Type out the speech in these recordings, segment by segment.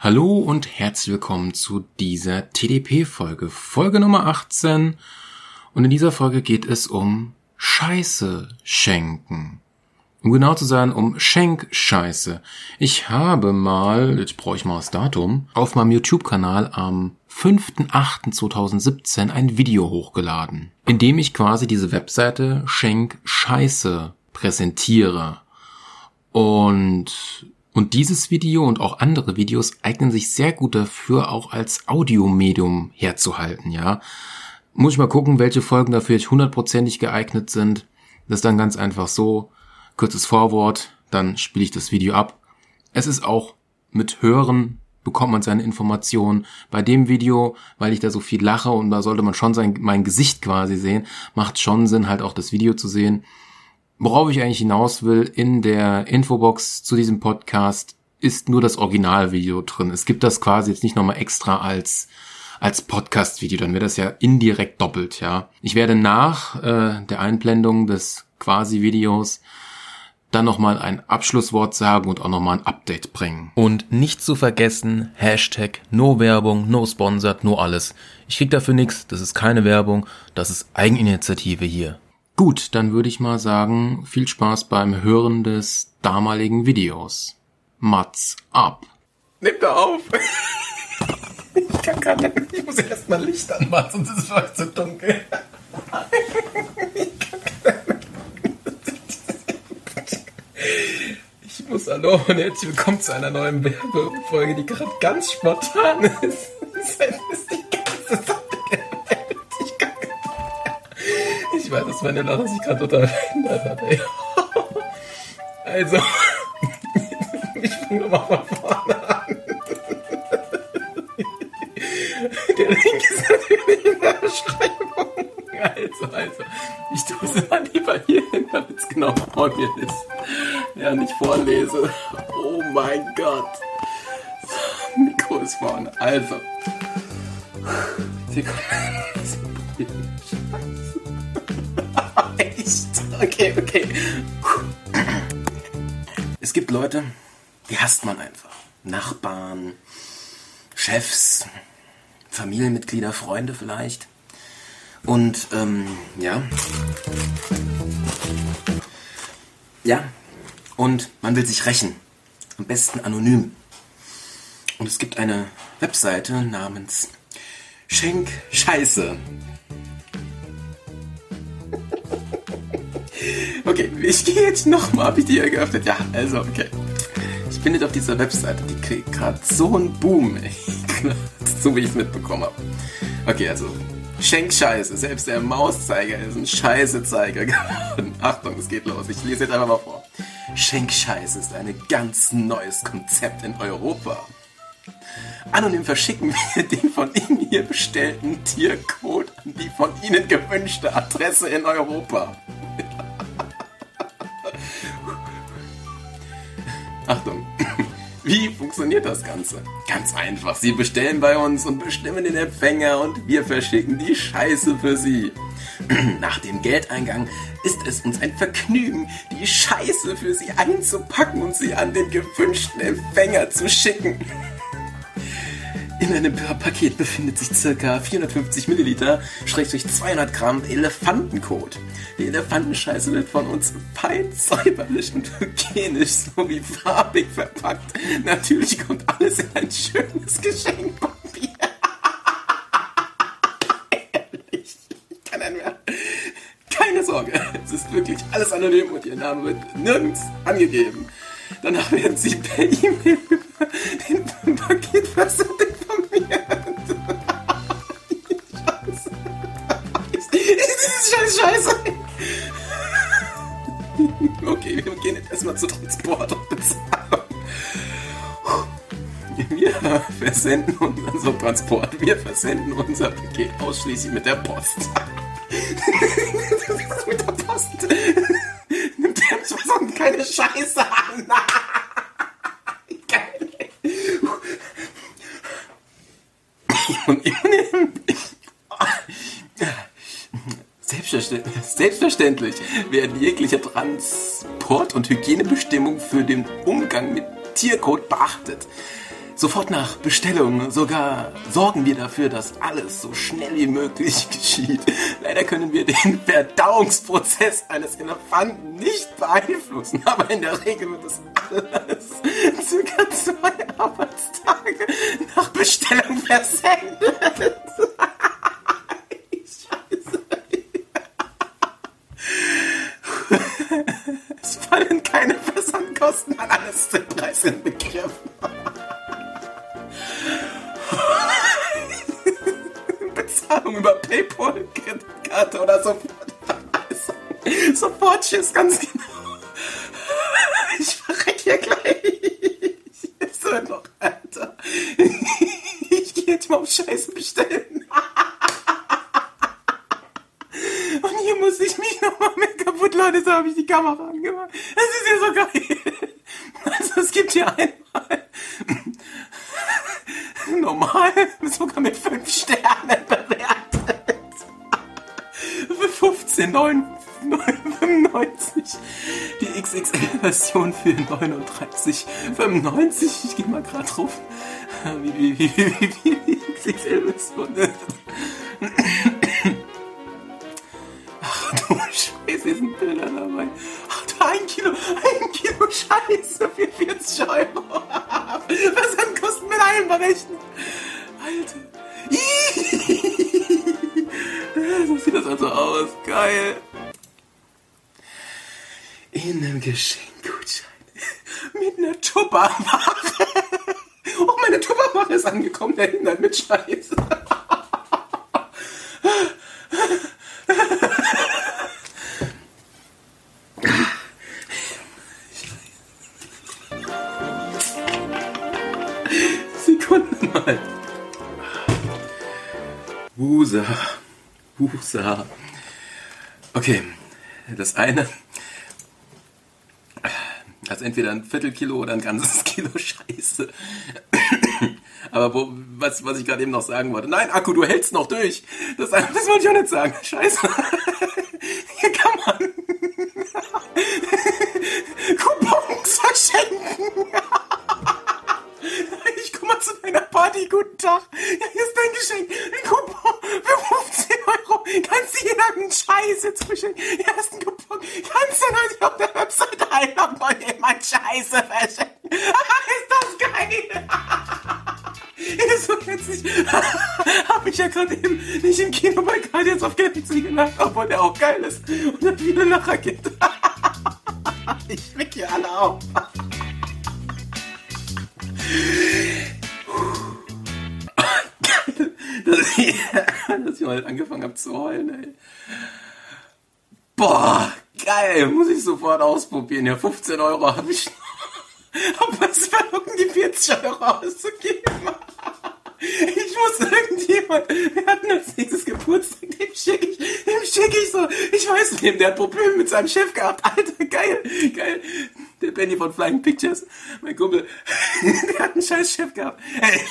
Hallo und herzlich willkommen zu dieser TDP-Folge, Folge Nummer 18. Und in dieser Folge geht es um Scheiße schenken. Um genau zu sein, um Schenkscheiße. Ich habe mal, jetzt brauche ich mal das Datum, auf meinem YouTube-Kanal am 5.8.2017 ein Video hochgeladen, in dem ich quasi diese Webseite Schenkscheiße präsentiere. Und und dieses Video und auch andere Videos eignen sich sehr gut dafür, auch als Audiomedium herzuhalten, ja. Muss ich mal gucken, welche Folgen dafür hundertprozentig geeignet sind. Das ist dann ganz einfach so, kurzes Vorwort, dann spiele ich das Video ab. Es ist auch mit Hören bekommt man seine Informationen. Bei dem Video, weil ich da so viel lache und da sollte man schon sein, mein Gesicht quasi sehen, macht schon Sinn, halt auch das Video zu sehen. Worauf ich eigentlich hinaus will, in der Infobox zu diesem Podcast ist nur das Originalvideo drin. Es gibt das quasi jetzt nicht nochmal extra als als Podcast-Video, dann wäre das ja indirekt doppelt, ja. Ich werde nach äh, der Einblendung des Quasi-Videos dann nochmal ein Abschlusswort sagen und auch nochmal ein Update bringen. Und nicht zu vergessen, Hashtag No Werbung, No Sponsored, No alles. Ich krieg dafür nichts, das ist keine Werbung, das ist Eigeninitiative hier. Gut, dann würde ich mal sagen, viel Spaß beim Hören des damaligen Videos. Mats ab. Nimm da auf. Ich kann gar nicht. Ich muss erst mal Licht anmachen, sonst ist es vielleicht zu dunkel. Ich muss hallo und herzlich willkommen zu einer neuen Werbefolge, die gerade ganz spontan ist. Das ist Ich weiß, dass meine Lache sich gerade total verändert hat, ey. Also, ich fange nochmal von vorne an. Der Link ist natürlich in der Beschreibung. Also, also, ich tue es mal lieber hier hin, damit es genau vor mir ist. Ja, nicht vorlese. Oh mein Gott. So, Mikro ist vorne. Also. Sekunde. Okay, okay. Es gibt Leute, die hasst man einfach. Nachbarn, Chefs, Familienmitglieder, Freunde vielleicht. Und ähm, ja. Ja. Und man will sich rächen. Am besten anonym. Und es gibt eine Webseite namens Schenk Scheiße. Okay, ich gehe jetzt nochmal. Habe ich die hier geöffnet? Ja, also, okay. Ich bin jetzt auf dieser Webseite. Die kriegt gerade so einen Boom, ey. so wie ich es mitbekommen habe. Okay, also. Schenk Scheiße. Selbst der Mauszeiger ist ein Scheißezeiger geworden. Achtung, es geht los. Ich lese jetzt einfach mal vor. Schenk Scheiße ist ein ganz neues Konzept in Europa. Anonym verschicken wir den von Ihnen hier bestellten Tiercode an die von Ihnen gewünschte Adresse in Europa. Wie funktioniert das Ganze? Ganz einfach. Sie bestellen bei uns und bestimmen den Empfänger und wir verschicken die Scheiße für Sie. Nach dem Geldeingang ist es uns ein Vergnügen, die Scheiße für Sie einzupacken und sie an den gewünschten Empfänger zu schicken. In einem Paket befindet sich ca. 450 Milliliter, schrägstrich 200 Gramm Elefantenkot. Die Elefantenscheiße wird von uns fein säuberlich und hygienisch sowie farbig verpackt. Natürlich kommt alles in ein schönes Geschenkpapier. Ehrlich, ich kann nicht mehr. Keine Sorge, es ist wirklich alles anonym und Ihr Name wird nirgends angegeben. Danach werden Sie per E-Mail den Scheiße, Scheiße. Okay, wir gehen jetzt erstmal zu Transport und Bezahlung. Wir versenden unser also Transport, wir versenden unser Paket ausschließlich mit der Post. mit der Post. Nimmt der sonst keine Scheiße an. Geil. Und Selbstverständlich werden jegliche Transport- und Hygienebestimmungen für den Umgang mit Tiercode beachtet. sofort nach Bestellung. Sogar sorgen wir dafür, dass alles so schnell wie möglich geschieht. Leider können wir den Verdauungsprozess eines Elefanten nicht beeinflussen, aber in der Regel wird es alles circa zwei Arbeitstage nach Bestellung versendet. Scheiße. Es fallen keine Versandkosten an, alles ist der Preis in Begriff. Bezahlung über Paypal, Kreditkarte oder Sofortüberweisung. Sofort, tschüss, ganz genau. Ich verreck hier gleich. Es wird noch, Alter. Ich gehe jetzt mal auf Scheiße bestellen. Und hier muss ich mich nochmal mit kaputt laden, deshalb habe ich die Kamera angemacht. Das ist ja so geil. Also gibt hier einmal normal, sogar mit 5 Sternen bewertet. Für 15, 9, 95. Die XXL-Version für 39,95. Ich gehe mal gerade drauf. Wie, wie, wie, wie, wie die XXL-Version Berechnet? Alter. So sieht das also aus. Geil. In einem Geschenkgutschein. Mit einer Tupperware. Oh, meine Tupperware ist angekommen. Der hindert mit Scheiße. Wusa. Wusa. Okay, das eine. Also entweder ein Viertelkilo oder ein ganzes Kilo Scheiße. Aber wo, was, was ich gerade eben noch sagen wollte. Nein, Akku, du hältst noch durch. Das, das wollte ich auch nicht sagen. Scheiße. Hier kann man Coupons verschenken. Zu deiner Party. Guten Tag. Ja, hier ist dein Geschenk. Ein Coupon für 15 Euro. Kannst du jemanden Scheiße verschenken? Hier ist ein Coupon. Kannst du heute auf der Webseite einloggen und jemand Scheiße verschenken? ist das geil. Ist so witzig. Hab ich ja gerade eben nicht im Kino bei Guardians of Galaxy gelacht, obwohl der auch geil ist. Und dann viele Lacher gibt. Ich schreck hier alle auf. dass ich, heute angefangen habe zu heulen, ey. Boah, geil, muss ich sofort ausprobieren. Ja, 15 Euro habe ich noch. Aber was verlocken die 40 Euro auszugeben? Ich muss irgendjemand, wir hatten als nächstes Geburtstag, dem schicke ich, dem schicke ich so, ich weiß nicht, der hat Probleme mit seinem Chef gehabt. Alter, geil, geil. Der Benny von Flying Pictures, mein Kumpel, der hat einen scheiß Chef gehabt.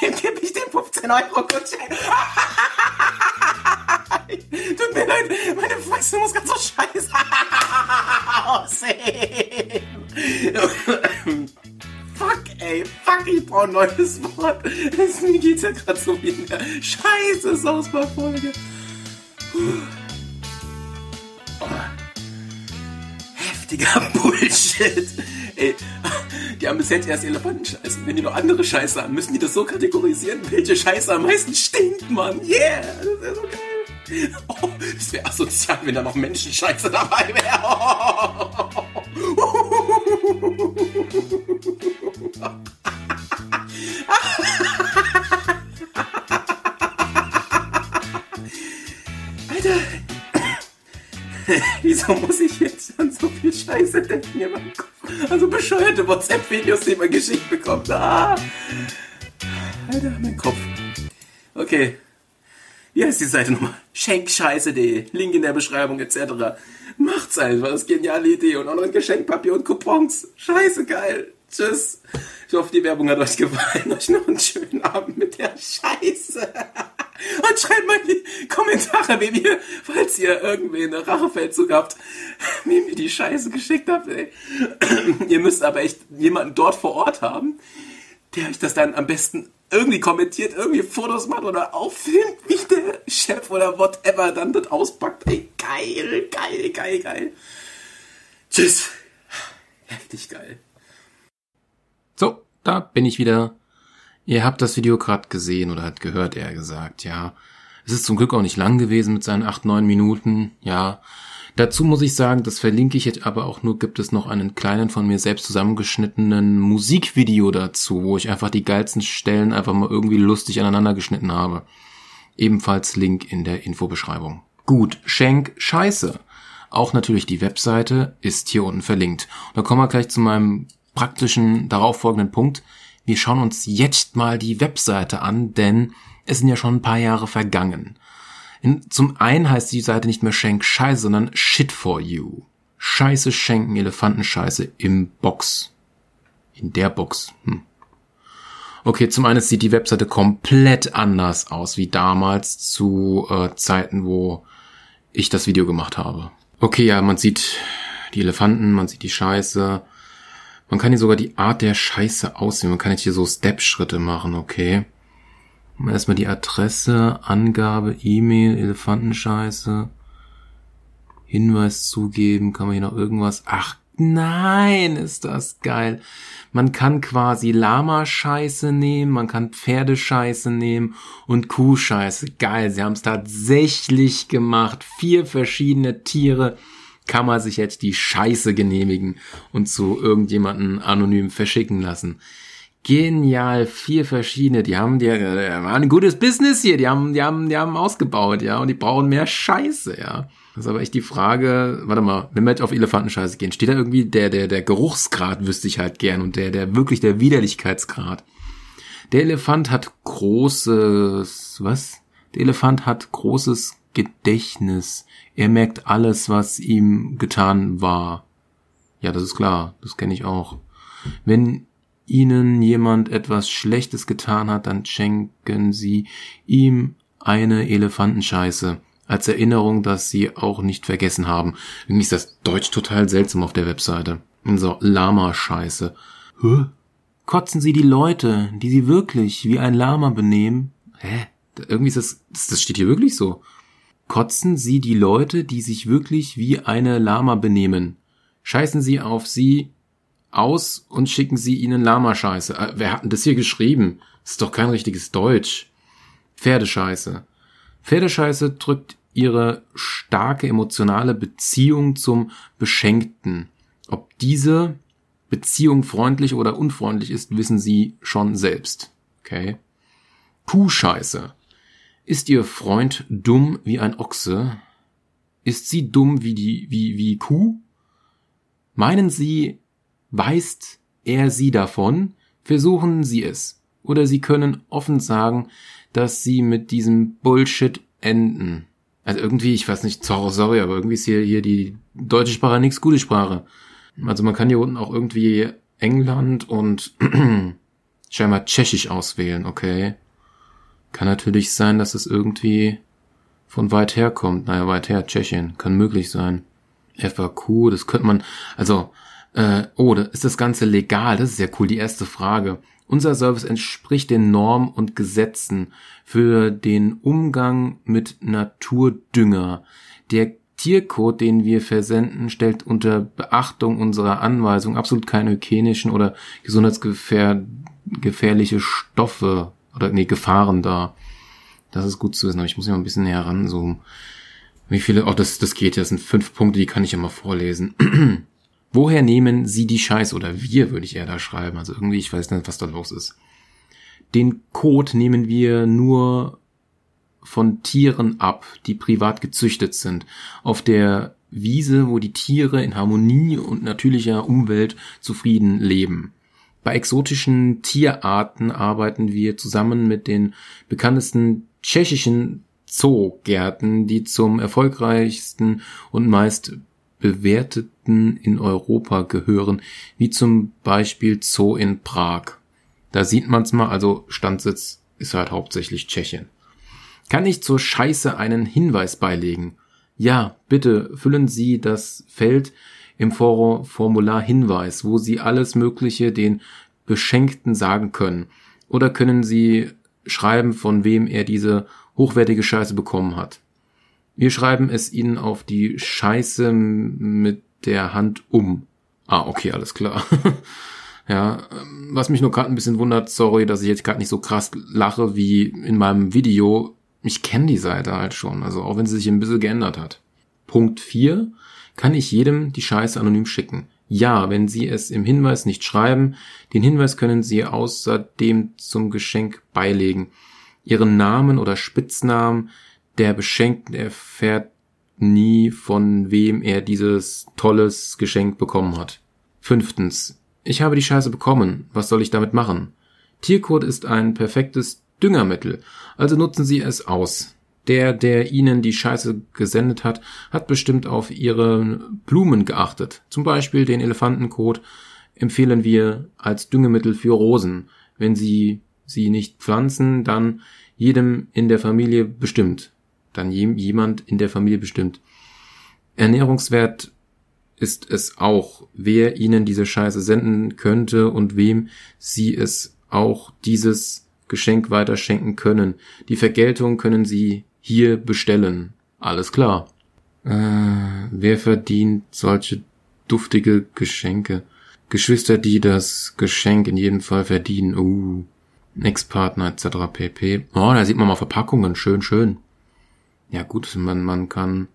Dem gebe ich den 15 Euro Gutschein. Tut mir leid, meine Fresse muss ganz so scheiße aussehen. Ein neues Wort. Das, mir geht's ja gerade so wie in der scheiße Sausbar-Folge. Oh. Heftiger Bullshit. Ey, die haben bis jetzt erst Elefantenscheiße. Wenn die noch andere Scheiße haben, müssen die das so kategorisieren, welche Scheiße am meisten stinkt, Mann. Yeah, das wäre so geil. Oh, das wäre asozial, wenn da noch Menschenscheiße dabei wäre. Alter. Wieso muss ich jetzt an so viel Scheiße denken in meinem Kopf? Also bescheuerte WhatsApp-Videos, die man geschickt bekommt. Ah. Alter, mein Kopf. Okay. Hier ist die Seite nochmal. Schenkscheiße.de. Link in der Beschreibung etc. Macht's einfach. Das ist eine geniale Idee. Und auch noch ein Geschenkpapier und Coupons. Scheiße geil. Tschüss. Ich hoffe, die Werbung hat euch gefallen. Euch noch einen schönen Abend mit der Scheiße. Und schreibt mal in die Kommentare, wem ihr, falls ihr irgendwie einen Rachefeldzug habt, wem ihr die Scheiße geschickt habt. Ey. Ihr müsst aber echt jemanden dort vor Ort haben, der euch das dann am besten irgendwie kommentiert, irgendwie Fotos macht oder auffilmt, wie der Chef oder whatever dann das auspackt. Ey, geil, geil, geil, geil. Tschüss. Heftig geil. So, da bin ich wieder. Ihr habt das Video gerade gesehen oder hat gehört, eher gesagt, ja. Es ist zum Glück auch nicht lang gewesen mit seinen acht, neun Minuten, ja. Dazu muss ich sagen, das verlinke ich jetzt aber auch nur, gibt es noch einen kleinen von mir selbst zusammengeschnittenen Musikvideo dazu, wo ich einfach die geilsten Stellen einfach mal irgendwie lustig aneinander geschnitten habe. Ebenfalls Link in der Infobeschreibung. Gut, Schenk Scheiße. Auch natürlich die Webseite ist hier unten verlinkt. Und da kommen wir gleich zu meinem praktischen darauffolgenden Punkt. Wir schauen uns jetzt mal die Webseite an, denn es sind ja schon ein paar Jahre vergangen. In, zum einen heißt die Seite nicht mehr Schenk Scheiße, sondern Shit for You. Scheiße schenken, Elefantenscheiße im Box. In der Box. Hm. Okay, zum einen sieht die Webseite komplett anders aus wie damals zu äh, Zeiten, wo ich das Video gemacht habe. Okay, ja, man sieht die Elefanten, man sieht die Scheiße. Man kann hier sogar die Art der Scheiße aussehen. Man kann jetzt hier so Step-Schritte machen, okay. Erstmal die Adresse, Angabe, E-Mail, Elefantenscheiße. Hinweis zugeben, kann man hier noch irgendwas? Ach nein, ist das geil. Man kann quasi Lama-Scheiße nehmen, man kann Pferdescheiße nehmen und Kuhscheiße. Geil, sie haben es tatsächlich gemacht. Vier verschiedene Tiere kann man sich jetzt die Scheiße genehmigen und zu irgendjemanden anonym verschicken lassen genial, vier verschiedene, die haben die, äh, ein gutes Business hier, die haben, die haben, die haben ausgebaut, ja, und die brauchen mehr Scheiße, ja. Das ist aber echt die Frage, warte mal, wenn wir jetzt auf Elefantenscheiße gehen, steht da irgendwie der, der, der Geruchsgrad wüsste ich halt gern und der, der wirklich der Widerlichkeitsgrad. Der Elefant hat großes, was? Der Elefant hat großes Gedächtnis. Er merkt alles, was ihm getan war. Ja, das ist klar, das kenne ich auch. Wenn ihnen jemand etwas Schlechtes getan hat, dann schenken sie ihm eine Elefantenscheiße als Erinnerung, dass sie auch nicht vergessen haben. Irgendwie ist das Deutsch total seltsam auf der Webseite. So, Lama-Scheiße. Hä? Kotzen sie die Leute, die sie wirklich wie ein Lama benehmen? Hä? Irgendwie ist das, das steht hier wirklich so. Kotzen sie die Leute, die sich wirklich wie eine Lama benehmen? Scheißen sie auf sie, aus und schicken sie ihnen Lama-Scheiße. Äh, wer hat denn das hier geschrieben? Das ist doch kein richtiges Deutsch. Pferdescheiße. Pferdescheiße drückt ihre starke emotionale Beziehung zum Beschenkten. Ob diese Beziehung freundlich oder unfreundlich ist, wissen sie schon selbst. Okay. Kuhscheiße. Ist ihr Freund dumm wie ein Ochse? Ist sie dumm wie die, wie, wie Kuh? Meinen Sie, Weist er sie davon, versuchen sie es. Oder sie können offen sagen, dass sie mit diesem Bullshit enden. Also irgendwie, ich weiß nicht, sorry, aber irgendwie ist hier, hier die deutsche Sprache nichts gute Sprache. Also man kann hier unten auch irgendwie England und scheinbar Tschechisch auswählen, okay. Kann natürlich sein, dass es irgendwie von weit her kommt. Naja, weit her, Tschechien. Kann möglich sein. FAQ, das könnte man, also äh, oh, ist das Ganze legal? Das ist ja cool. Die erste Frage. Unser Service entspricht den Normen und Gesetzen für den Umgang mit Naturdünger. Der Tiercode, den wir versenden, stellt unter Beachtung unserer Anweisung absolut keine hygienischen oder gesundheitsgefährliche Stoffe oder nee, Gefahren dar. Das ist gut zu wissen, aber ich muss ja mal ein bisschen näher ranzoomen. Wie viele, oh, das, das geht ja, das sind fünf Punkte, die kann ich ja mal vorlesen. Woher nehmen Sie die Scheiße? Oder wir, würde ich eher da schreiben. Also irgendwie, ich weiß nicht, was da los ist. Den Code nehmen wir nur von Tieren ab, die privat gezüchtet sind. Auf der Wiese, wo die Tiere in Harmonie und natürlicher Umwelt zufrieden leben. Bei exotischen Tierarten arbeiten wir zusammen mit den bekanntesten tschechischen Zoogärten, die zum erfolgreichsten und meist bewerteten in Europa gehören, wie zum Beispiel Zoo in Prag. Da sieht man's mal, also Standsitz ist halt hauptsächlich Tschechien. Kann ich zur Scheiße einen Hinweis beilegen? Ja, bitte füllen Sie das Feld im Formular Hinweis, wo Sie alles Mögliche den Beschenkten sagen können? Oder können Sie schreiben, von wem er diese hochwertige Scheiße bekommen hat? Wir schreiben es Ihnen auf die Scheiße mit der Hand um. Ah, okay, alles klar. ja, was mich nur gerade ein bisschen wundert, sorry, dass ich jetzt gerade nicht so krass lache wie in meinem Video. Ich kenne die Seite halt schon, also auch wenn sie sich ein bisschen geändert hat. Punkt 4. Kann ich jedem die Scheiße anonym schicken? Ja, wenn Sie es im Hinweis nicht schreiben, den Hinweis können Sie außerdem zum Geschenk beilegen. Ihren Namen oder Spitznamen der Beschenkte erfährt nie, von wem er dieses tolles Geschenk bekommen hat. Fünftens. Ich habe die Scheiße bekommen. Was soll ich damit machen? Tierkot ist ein perfektes Düngermittel, also nutzen Sie es aus. Der, der Ihnen die Scheiße gesendet hat, hat bestimmt auf Ihre Blumen geachtet. Zum Beispiel den Elefantenkot empfehlen wir als Düngemittel für Rosen. Wenn Sie sie nicht pflanzen, dann jedem in der Familie bestimmt dann jemand in der Familie bestimmt. Ernährungswert ist es auch, wer ihnen diese Scheiße senden könnte und wem sie es auch dieses Geschenk weiterschenken können. Die Vergeltung können sie hier bestellen. Alles klar. Äh, wer verdient solche duftige Geschenke? Geschwister, die das Geschenk in jedem Fall verdienen. Uh, Ex-Partner etc. pp. Oh, da sieht man mal Verpackungen. Schön, schön ja gut, man, man kann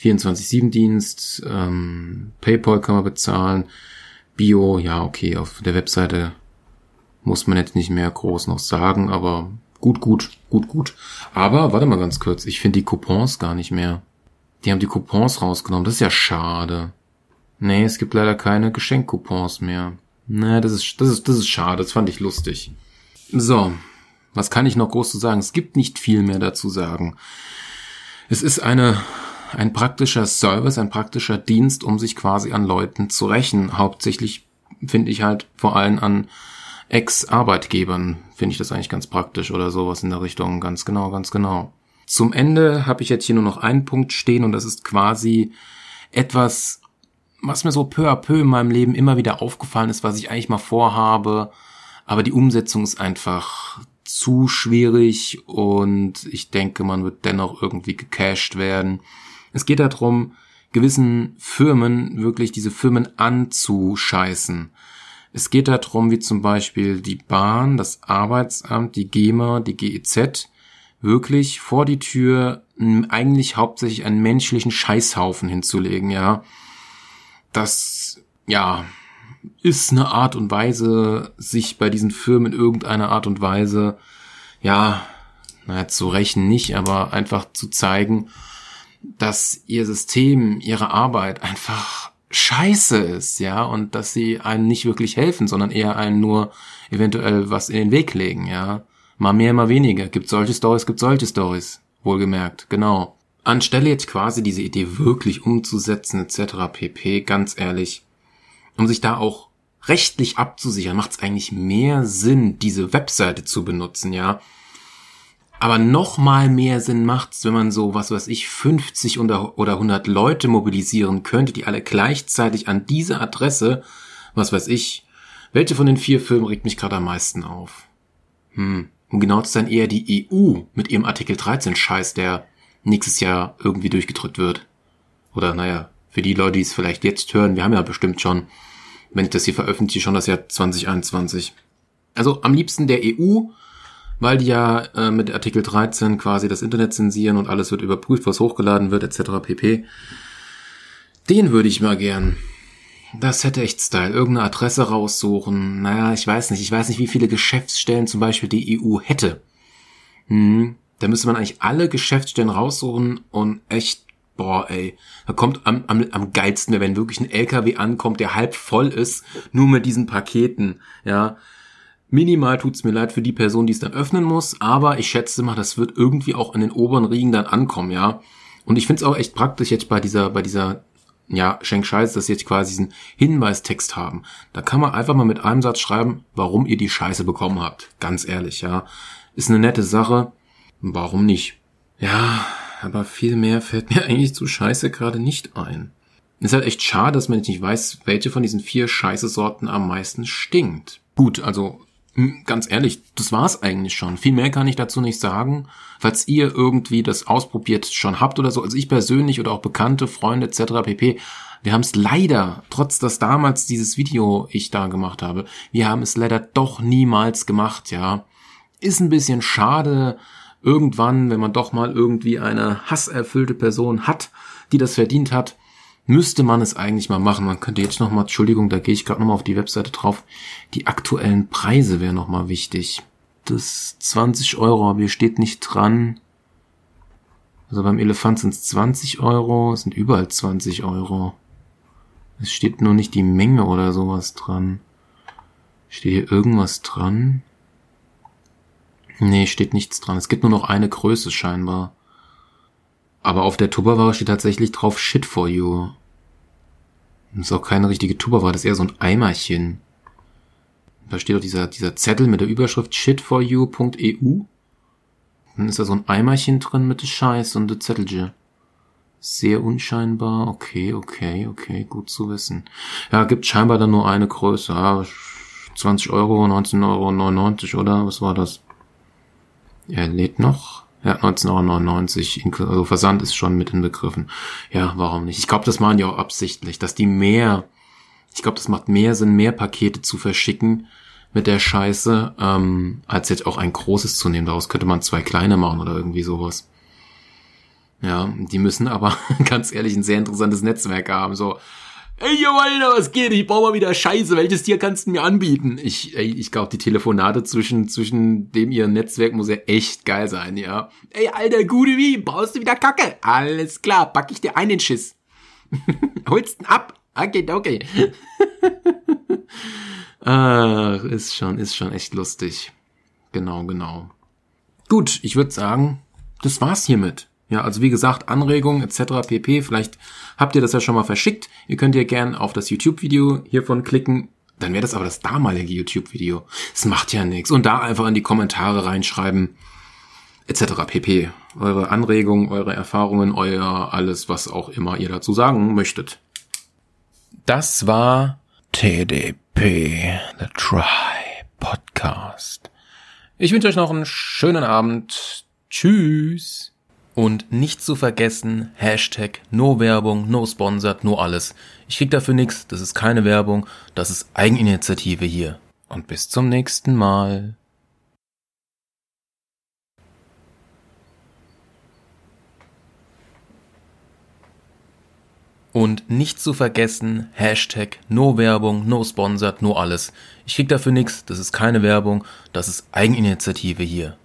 24-7-Dienst, ähm, PayPal kann man bezahlen, Bio, ja okay, auf der Webseite muss man jetzt nicht mehr groß noch sagen, aber gut, gut, gut, gut. Aber warte mal ganz kurz, ich finde die Coupons gar nicht mehr. Die haben die Coupons rausgenommen, das ist ja schade. Nee, es gibt leider keine Geschenkcoupons mehr. Nee, das ist, das ist, das ist schade, das fand ich lustig. So, was kann ich noch groß zu sagen? Es gibt nicht viel mehr dazu sagen. Es ist eine, ein praktischer Service, ein praktischer Dienst, um sich quasi an Leuten zu rächen. Hauptsächlich finde ich halt vor allem an Ex-Arbeitgebern finde ich das eigentlich ganz praktisch oder sowas in der Richtung. Ganz genau, ganz genau. Zum Ende habe ich jetzt hier nur noch einen Punkt stehen und das ist quasi etwas, was mir so peu à peu in meinem Leben immer wieder aufgefallen ist, was ich eigentlich mal vorhabe, aber die Umsetzung ist einfach zu schwierig und ich denke, man wird dennoch irgendwie gecached werden. Es geht darum, gewissen Firmen wirklich diese Firmen anzuscheißen. Es geht darum, wie zum Beispiel die Bahn, das Arbeitsamt, die GEMA, die GEZ, wirklich vor die Tür eigentlich hauptsächlich einen menschlichen Scheißhaufen hinzulegen, ja. Das, ja, ist eine Art und Weise, sich bei diesen Firmen in irgendeiner Art und Weise, ja, naja, zu rächen nicht, aber einfach zu zeigen, dass ihr System, ihre Arbeit einfach scheiße ist, ja, und dass sie einem nicht wirklich helfen, sondern eher einen nur eventuell was in den Weg legen, ja. Mal mehr, mal weniger. Gibt solche Stories, gibt solche Stories. Wohlgemerkt, genau. Anstelle jetzt quasi diese Idee wirklich umzusetzen, etc. pp, ganz ehrlich, um sich da auch rechtlich abzusichern, macht es eigentlich mehr Sinn, diese Webseite zu benutzen, ja. Aber noch mal mehr Sinn macht's, wenn man so, was weiß ich, 50 oder 100 Leute mobilisieren könnte, die alle gleichzeitig an diese Adresse, was weiß ich, welche von den vier Firmen regt mich gerade am meisten auf? Hm, um genau zu sein, eher die EU mit ihrem Artikel 13 Scheiß, der nächstes Jahr irgendwie durchgedrückt wird. Oder naja, für die Leute, die es vielleicht jetzt hören, wir haben ja bestimmt schon wenn ich das hier veröffentliche, schon das Jahr 2021. Also am liebsten der EU, weil die ja äh, mit Artikel 13 quasi das Internet zensieren und alles wird überprüft, was hochgeladen wird, etc. pp. Den würde ich mal gern. Das hätte echt Style. Irgendeine Adresse raussuchen. Naja, ich weiß nicht. Ich weiß nicht, wie viele Geschäftsstellen zum Beispiel die EU hätte. Hm, da müsste man eigentlich alle Geschäftsstellen raussuchen und echt boah, ey, da kommt am, am, am geilsten, wenn wirklich ein LKW ankommt, der halb voll ist, nur mit diesen Paketen, ja. Minimal tut's mir leid für die Person, die es dann öffnen muss, aber ich schätze mal, das wird irgendwie auch in den oberen Riegen dann ankommen, ja. Und ich find's auch echt praktisch jetzt bei dieser, bei dieser, ja, Schenk Scheiß, dass sie jetzt quasi diesen Hinweistext haben. Da kann man einfach mal mit einem Satz schreiben, warum ihr die Scheiße bekommen habt. Ganz ehrlich, ja. Ist eine nette Sache. Warum nicht? Ja, aber viel mehr fällt mir eigentlich zu Scheiße gerade nicht ein. Ist halt echt schade, dass man nicht weiß, welche von diesen vier Scheiße-Sorten am meisten stinkt. Gut, also ganz ehrlich, das war's eigentlich schon. Viel mehr kann ich dazu nicht sagen. Falls ihr irgendwie das ausprobiert schon habt oder so, also ich persönlich oder auch Bekannte, Freunde etc. pp. Wir haben es leider, trotz dass damals dieses Video ich da gemacht habe, wir haben es leider doch niemals gemacht, ja. Ist ein bisschen schade. Irgendwann, wenn man doch mal irgendwie eine hasserfüllte Person hat, die das verdient hat, müsste man es eigentlich mal machen. Man könnte jetzt nochmal, Entschuldigung, da gehe ich gerade nochmal auf die Webseite drauf. Die aktuellen Preise wäre nochmal wichtig. Das 20 Euro, aber hier steht nicht dran. Also beim Elefant sind es 20 Euro, es sind überall 20 Euro. Es steht nur nicht die Menge oder sowas dran. Steht hier irgendwas dran? Nee, steht nichts dran. Es gibt nur noch eine Größe scheinbar. Aber auf der Tupperware steht tatsächlich drauf Shit for you. Das ist auch keine richtige Tupperware, das ist eher so ein Eimerchen. Da steht auch dieser, dieser Zettel mit der Überschrift shitforyou.eu. Dann ist da so ein Eimerchen drin mit der Scheiß und der Zettelchen. Sehr unscheinbar. Okay, okay, okay, gut zu wissen. Ja, gibt scheinbar dann nur eine Größe. Ja, 20 Euro, 19,99 Euro, oder? Was war das? Er lädt noch. Ja, 1999, also Versand ist schon mit inbegriffen. Ja, warum nicht? Ich glaube, das machen die auch absichtlich, dass die mehr, ich glaube, das macht mehr Sinn, mehr Pakete zu verschicken mit der Scheiße, ähm, als jetzt auch ein großes zu nehmen. Daraus könnte man zwei kleine machen oder irgendwie sowas. Ja, die müssen aber ganz ehrlich ein sehr interessantes Netzwerk haben. So, Ey, Johanna, was geht? Ich brauche mal wieder Scheiße. Welches Tier kannst du mir anbieten? Ich, ey, ich glaube, die Telefonate zwischen, zwischen dem ihr Netzwerk muss ja echt geil sein, ja. Ey, alter Gute wie, brauchst du wieder Kacke? Alles klar, pack ich dir einen Schiss. Holst ihn ab? Okay, okay. Ach, ist schon, ist schon echt lustig. Genau, genau. Gut, ich würde sagen, das war's hiermit. Ja, also wie gesagt, Anregungen etc. pp. Vielleicht habt ihr das ja schon mal verschickt. Ihr könnt ja gern auf das YouTube-Video hiervon klicken. Dann wäre das aber das damalige YouTube-Video. Es macht ja nichts. Und da einfach in die Kommentare reinschreiben etc. pp. Eure Anregungen, eure Erfahrungen, euer alles, was auch immer ihr dazu sagen möchtet. Das war TDP, The Try Podcast. Ich wünsche euch noch einen schönen Abend. Tschüss. Und nicht zu vergessen, Hashtag No Werbung, No Sponsored, No alles. Ich krieg dafür nichts, das ist keine Werbung, das ist Eigeninitiative hier. Und bis zum nächsten Mal. Und nicht zu vergessen, Hashtag No Werbung, No Sponsored, No alles. Ich krieg dafür nichts, das ist keine Werbung, das ist Eigeninitiative hier.